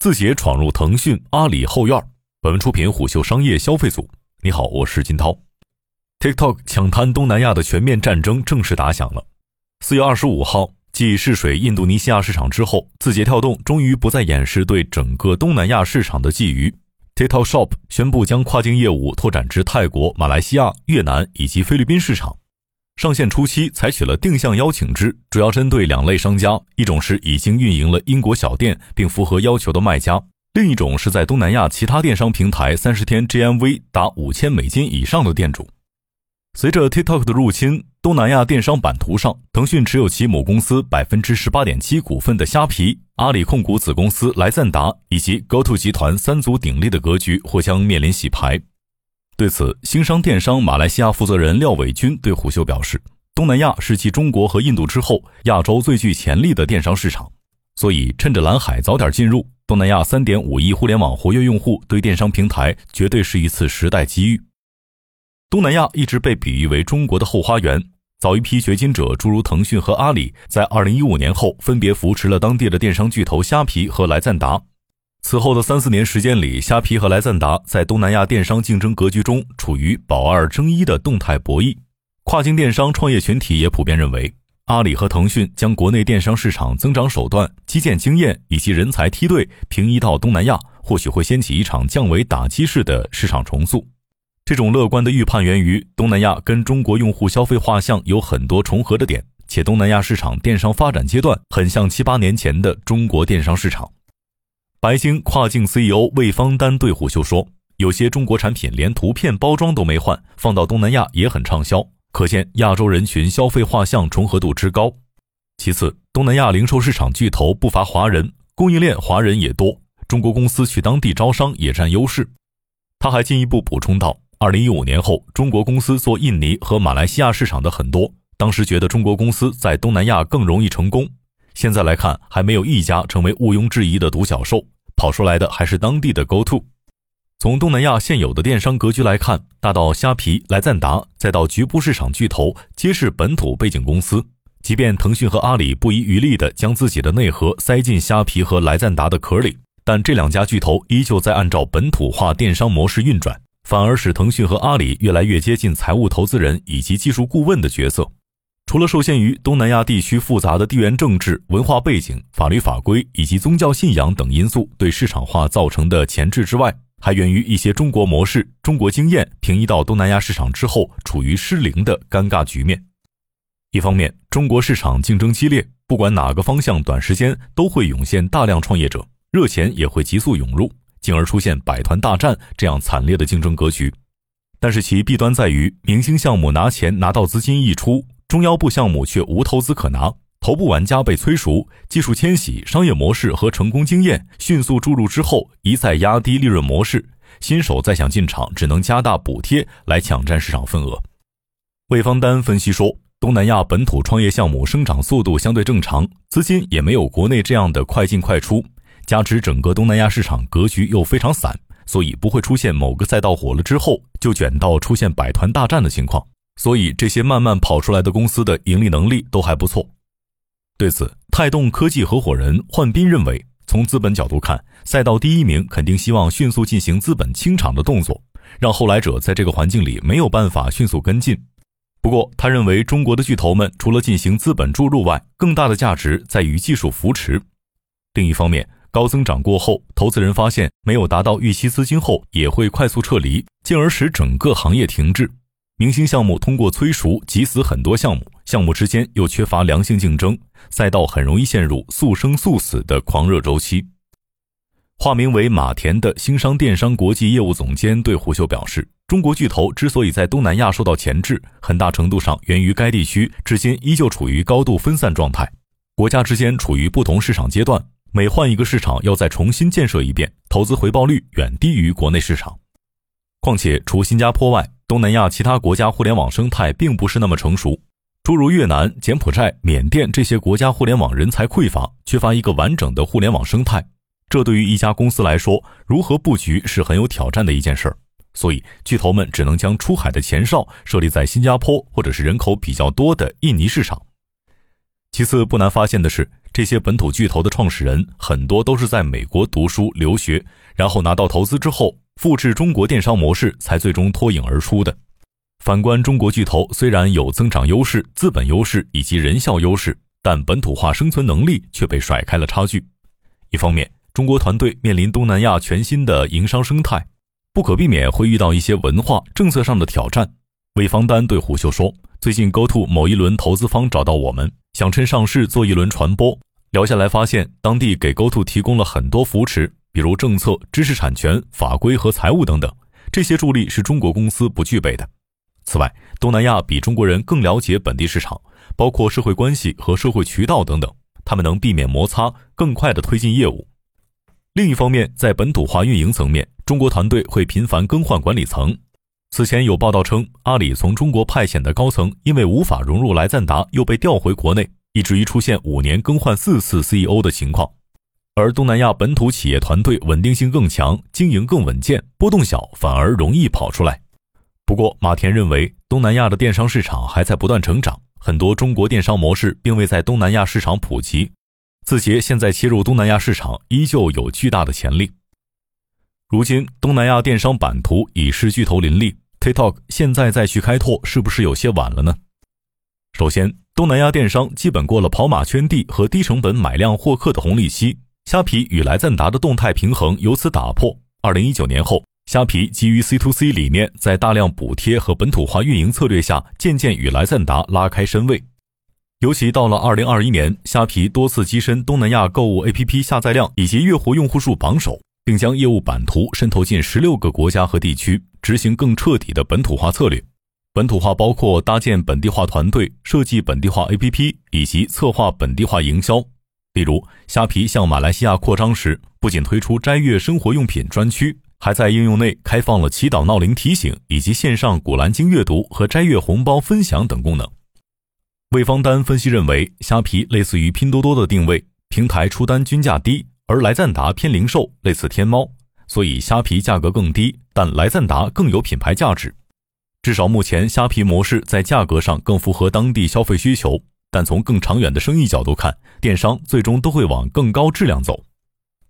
字节闯入腾讯、阿里后院。本文出品虎嗅商业消费组。你好，我是金涛。TikTok 抢滩东南亚的全面战争正式打响了。四月二十五号，继试水印度尼西亚市场之后，字节跳动终于不再掩饰对整个东南亚市场的觊觎。TikTok Shop 宣布将跨境业务拓展至泰国、马来西亚、越南以及菲律宾市场。上线初期采取了定向邀请制，主要针对两类商家：一种是已经运营了英国小店并符合要求的卖家；另一种是在东南亚其他电商平台三十天 GMV 达五千美金以上的店主。随着 TikTok 的入侵，东南亚电商版图上，腾讯持有其母公司百分之十八点七股份的虾皮、阿里控股子公司来赞达以及 GoTo 集团三足鼎立的格局或将面临洗牌。对此，星商电商马来西亚负责人廖伟军对虎嗅表示：“东南亚是继中国和印度之后，亚洲最具潜力的电商市场，所以趁着蓝海早点进入，东南亚三点五亿互联网活跃用户对电商平台绝对是一次时代机遇。”东南亚一直被比喻为中国的后花园，早一批掘金者，诸如腾讯和阿里，在二零一五年后分别扶持了当地的电商巨头虾皮和来赞达。此后的三四年时间里，虾皮和来赞达在东南亚电商竞争格局中处于保二争一的动态博弈。跨境电商创业群体也普遍认为，阿里和腾讯将国内电商市场增长手段、基建经验以及人才梯队平移到东南亚，或许会掀起一场降维打击式的市场重塑。这种乐观的预判源于东南亚跟中国用户消费画像有很多重合的点，且东南亚市场电商发展阶段很像七八年前的中国电商市场。白星跨境 CEO 魏方丹对虎嗅说：“有些中国产品连图片包装都没换，放到东南亚也很畅销，可见亚洲人群消费画像重合度之高。其次，东南亚零售市场巨头不乏华人，供应链华人也多，中国公司去当地招商也占优势。”他还进一步补充道：“二零一五年后，中国公司做印尼和马来西亚市场的很多，当时觉得中国公司在东南亚更容易成功。”现在来看，还没有一家成为毋庸置疑的独角兽，跑出来的还是当地的 GoTo。从东南亚现有的电商格局来看，大到虾皮、来赞达，再到局部市场巨头，皆是本土背景公司。即便腾讯和阿里不遗余力地将自己的内核塞进虾皮和来赞达的壳里，但这两家巨头依旧在按照本土化电商模式运转，反而使腾讯和阿里越来越接近财务投资人以及技术顾问的角色。除了受限于东南亚地区复杂的地缘政治、文化背景、法律法规以及宗教信仰等因素对市场化造成的前置之外，还源于一些中国模式、中国经验平移到东南亚市场之后处于失灵的尴尬局面。一方面，中国市场竞争激烈，不管哪个方向，短时间都会涌现大量创业者，热钱也会急速涌入，进而出现百团大战这样惨烈的竞争格局。但是其弊端在于，明星项目拿钱拿到资金溢出。中腰部项目却无投资可拿，头部玩家被催熟，技术迁徙、商业模式和成功经验迅速注入之后，一再压低利润模式，新手再想进场，只能加大补贴来抢占市场份额。魏方丹分析说，东南亚本土创业项目生长速度相对正常，资金也没有国内这样的快进快出，加之整个东南亚市场格局又非常散，所以不会出现某个赛道火了之后就卷到出现百团大战的情况。所以，这些慢慢跑出来的公司的盈利能力都还不错。对此，泰动科技合伙人焕斌认为，从资本角度看，赛道第一名肯定希望迅速进行资本清场的动作，让后来者在这个环境里没有办法迅速跟进。不过，他认为中国的巨头们除了进行资本注入外，更大的价值在于技术扶持。另一方面，高增长过后，投资人发现没有达到预期资金后，也会快速撤离，进而使整个行业停滞。明星项目通过催熟挤死很多项目，项目之间又缺乏良性竞争，赛道很容易陷入速生速死的狂热周期。化名为马田的星商电商国际业务总监对胡秀表示：“中国巨头之所以在东南亚受到钳制，很大程度上源于该地区至今依旧处于高度分散状态，国家之间处于不同市场阶段，每换一个市场要再重新建设一遍，投资回报率远低于国内市场。况且，除新加坡外，东南亚其他国家互联网生态并不是那么成熟，诸如越南、柬埔寨、缅甸这些国家互联网人才匮乏，缺乏一个完整的互联网生态。这对于一家公司来说，如何布局是很有挑战的一件事儿。所以，巨头们只能将出海的前哨设立在新加坡或者是人口比较多的印尼市场。其次，不难发现的是，这些本土巨头的创始人很多都是在美国读书留学，然后拿到投资之后，复制中国电商模式，才最终脱颖而出的。反观中国巨头，虽然有增长优势、资本优势以及人效优势，但本土化生存能力却被甩开了差距。一方面，中国团队面临东南亚全新的营商生态，不可避免会遇到一些文化政策上的挑战。魏方丹对虎嗅说：“最近 GoTo 某一轮投资方找到我们，想趁上市做一轮传播。聊下来发现，当地给 GoTo 提供了很多扶持，比如政策、知识产权、法规和财务等等，这些助力是中国公司不具备的。此外，东南亚比中国人更了解本地市场，包括社会关系和社会渠道等等，他们能避免摩擦，更快地推进业务。”另一方面，在本土化运营层面，中国团队会频繁更换管理层。此前有报道称，阿里从中国派遣的高层因为无法融入来赞达，又被调回国内，以至于出现五年更换四次 CEO 的情况。而东南亚本土企业团队稳定性更强，经营更稳健，波动小，反而容易跑出来。不过，马田认为，东南亚的电商市场还在不断成长，很多中国电商模式并未在东南亚市场普及。字节现在切入东南亚市场依旧有巨大的潜力。如今，东南亚电商版图已是巨头林立，TikTok 现在再去开拓，是不是有些晚了呢？首先，东南亚电商基本过了跑马圈地和低成本买量获客的红利期，虾皮与来赞达的动态平衡由此打破。二零一九年后，虾皮基于 C to C 理念，在大量补贴和本土化运营策略下，渐渐与来赞达拉开身位。尤其到了二零二一年，虾皮多次跻身东南亚购物 APP 下载量以及月活用户数榜首，并将业务版图渗透进十六个国家和地区，执行更彻底的本土化策略。本土化包括搭建本地化团队、设计本地化 APP 以及策划本地化营销。例如，虾皮向马来西亚扩张时，不仅推出斋月生活用品专区，还在应用内开放了祈祷闹铃提醒以及线上古兰经阅读和斋月红包分享等功能。魏方丹分析认为，虾皮类似于拼多多的定位，平台出单均价低，而来赞达偏零售，类似天猫，所以虾皮价格更低，但来赞达更有品牌价值。至少目前，虾皮模式在价格上更符合当地消费需求，但从更长远的生意角度看，电商最终都会往更高质量走。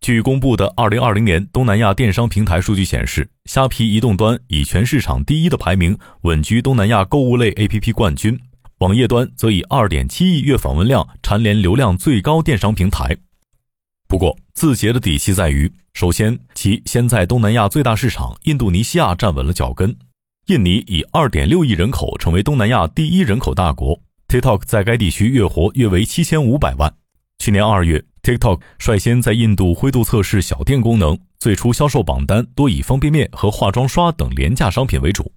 据公布的二零二零年东南亚电商平台数据显示，虾皮移动端以全市场第一的排名，稳居东南亚购物类 APP 冠军。网页端则以二点七亿月访问量蝉联流量最高电商平台。不过，字节的底气在于，首先其先在东南亚最大市场印度尼西亚站稳了脚跟。印尼以二点六亿人口成为东南亚第一人口大国，TikTok 在该地区月活约为七千五百万。去年二月，TikTok 率先在印度灰度测试小店功能，最初销售榜单多以方便面和化妆刷等廉价商品为主。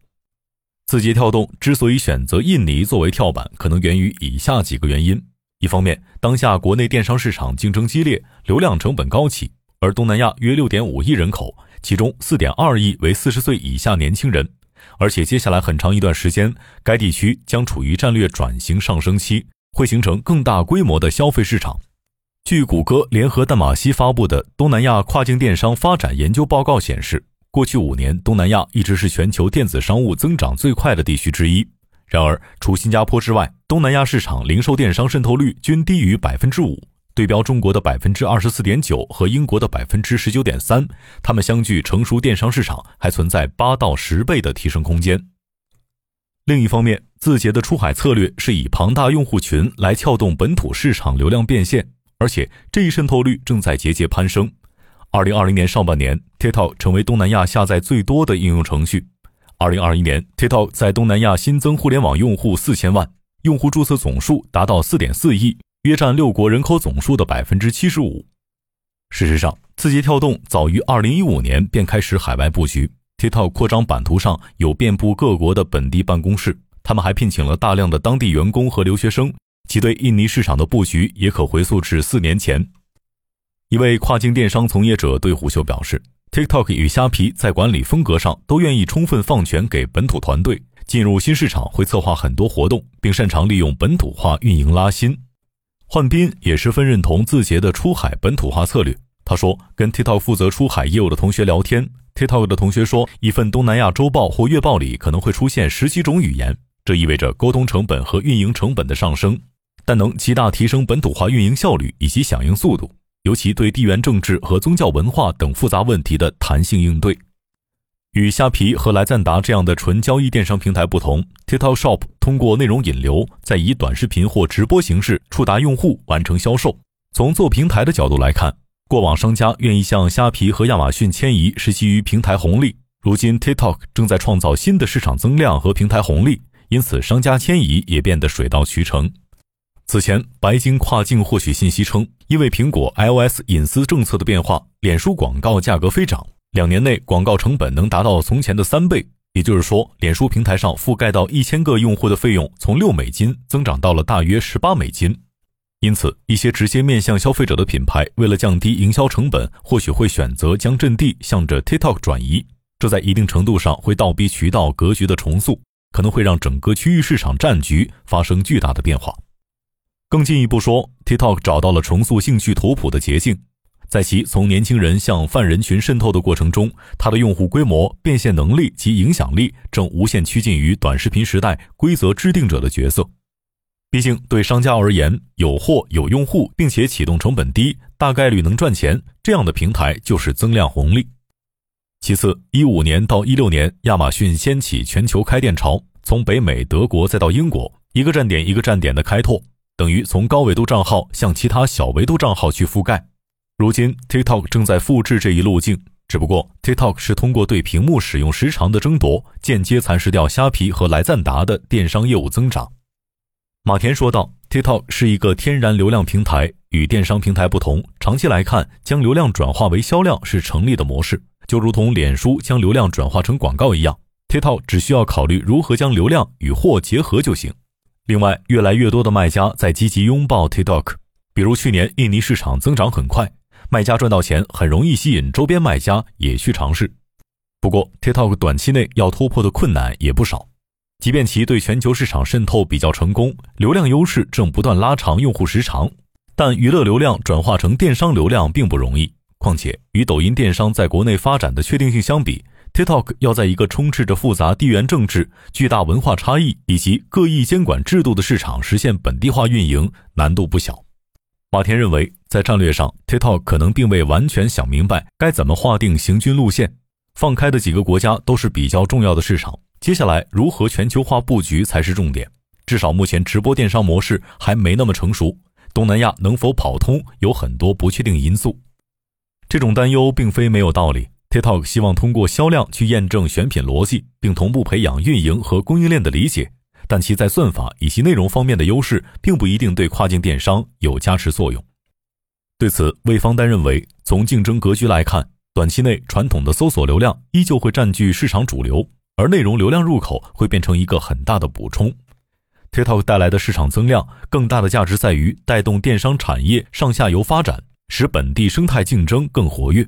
字节跳动之所以选择印尼作为跳板，可能源于以下几个原因：一方面，当下国内电商市场竞争激烈，流量成本高企；而东南亚约六点五亿人口，其中四点二亿为四十岁以下年轻人，而且接下来很长一段时间，该地区将处于战略转型上升期，会形成更大规模的消费市场。据谷歌联合淡马锡发布的《东南亚跨境电商发展研究报告》显示。过去五年，东南亚一直是全球电子商务增长最快的地区之一。然而，除新加坡之外，东南亚市场零售电商渗透率均低于百分之五，对标中国的百分之二十四点九和英国的百分之十九点三。它们相距成熟电商市场还存在八到十倍的提升空间。另一方面，字节的出海策略是以庞大用户群来撬动本土市场流量变现，而且这一渗透率正在节节攀升。二零二零年上半年，TikTok 成为东南亚下载最多的应用程序。二零二一年，TikTok 在东南亚新增互联网用户四千万，用户注册总数达到四点四亿，约占六国人口总数的百分之七十五。事实上，字节跳动早于二零一五年便开始海外布局，TikTok 扩张版图上有遍布各国的本地办公室，他们还聘请了大量的当地员工和留学生，其对印尼市场的布局也可回溯至四年前。一位跨境电商从业者对虎嗅表示：“TikTok 与虾皮在管理风格上都愿意充分放权给本土团队，进入新市场会策划很多活动，并擅长利用本土化运营拉新。”焕斌也十分认同字节的出海本土化策略。他说：“跟 TikTok 负责出海业务的同学聊天，TikTok 的同学说，一份东南亚周报或月报里可能会出现十几种语言，这意味着沟通成本和运营成本的上升。”但能极大提升本土化运营效率以及响应速度，尤其对地缘政治和宗教文化等复杂问题的弹性应对。与虾皮和来赞达这样的纯交易电商平台不同，TikTok Shop 通过内容引流，再以短视频或直播形式触达用户，完成销售。从做平台的角度来看，过往商家愿意向虾皮和亚马逊迁移是基于平台红利，如今 TikTok 正在创造新的市场增量和平台红利，因此商家迁移也变得水到渠成。此前，白金跨境获取信息称，因为苹果 iOS 隐私政策的变化，脸书广告价格飞涨。两年内，广告成本能达到从前的三倍，也就是说，脸书平台上覆盖到一千个用户的费用从六美金增长到了大约十八美金。因此，一些直接面向消费者的品牌，为了降低营销成本，或许会选择将阵地向着 TikTok 转移。这在一定程度上会倒逼渠道格局的重塑，可能会让整个区域市场战局发生巨大的变化。更进一步说，TikTok 找到了重塑兴趣图谱的捷径。在其从年轻人向泛人群渗透的过程中，它的用户规模、变现能力及影响力正无限趋近于短视频时代规则制定者的角色。毕竟，对商家而言，有货、有用户，并且启动成本低，大概率能赚钱，这样的平台就是增量红利。其次，一五年到一六年，亚马逊掀起全球开店潮，从北美、德国再到英国，一个站点一个站点的开拓，等于从高维度账号向其他小维度账号去覆盖。如今，TikTok 正在复制这一路径，只不过 TikTok 是通过对屏幕使用时长的争夺，间接蚕食掉虾皮和来赞达的电商业务增长。马田说道：“TikTok 是一个天然流量平台，与电商平台不同，长期来看，将流量转化为销量是成立的模式，就如同脸书将流量转化成广告一样，TikTok 只需要考虑如何将流量与货结合就行。另外，越来越多的卖家在积极拥抱 TikTok，比如去年印尼市场增长很快。”卖家赚到钱，很容易吸引周边卖家也去尝试。不过，TikTok 短期内要突破的困难也不少。即便其对全球市场渗透比较成功，流量优势正不断拉长用户时长，但娱乐流量转化成电商流量并不容易。况且，与抖音电商在国内发展的确定性相比，TikTok 要在一个充斥着复杂地缘政治、巨大文化差异以及各异监管制度的市场实现本地化运营，难度不小。马田认为，在战略上，TikTok 可能并未完全想明白该怎么划定行军路线。放开的几个国家都是比较重要的市场，接下来如何全球化布局才是重点。至少目前直播电商模式还没那么成熟，东南亚能否跑通有很多不确定因素。这种担忧并非没有道理。TikTok 希望通过销量去验证选品逻辑，并同步培养运营和供应链的理解。但其在算法以及内容方面的优势，并不一定对跨境电商有加持作用。对此，魏方丹认为，从竞争格局来看，短期内传统的搜索流量依旧会占据市场主流，而内容流量入口会变成一个很大的补充。TikTok 带来的市场增量，更大的价值在于带动电商产业上下游发展，使本地生态竞争更活跃。